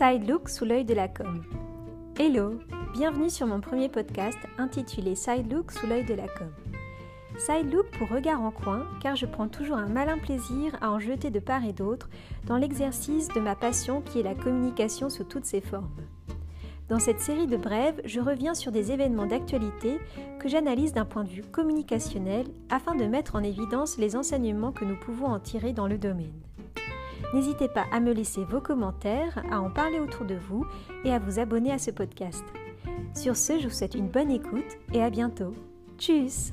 Side Look sous l'œil de la com. Hello, bienvenue sur mon premier podcast intitulé Side Look sous l'œil de la com. Side Look pour regard en coin car je prends toujours un malin plaisir à en jeter de part et d'autre dans l'exercice de ma passion qui est la communication sous toutes ses formes. Dans cette série de brèves, je reviens sur des événements d'actualité que j'analyse d'un point de vue communicationnel afin de mettre en évidence les enseignements que nous pouvons en tirer dans le domaine. N'hésitez pas à me laisser vos commentaires, à en parler autour de vous et à vous abonner à ce podcast. Sur ce, je vous souhaite une bonne écoute et à bientôt. Tchuss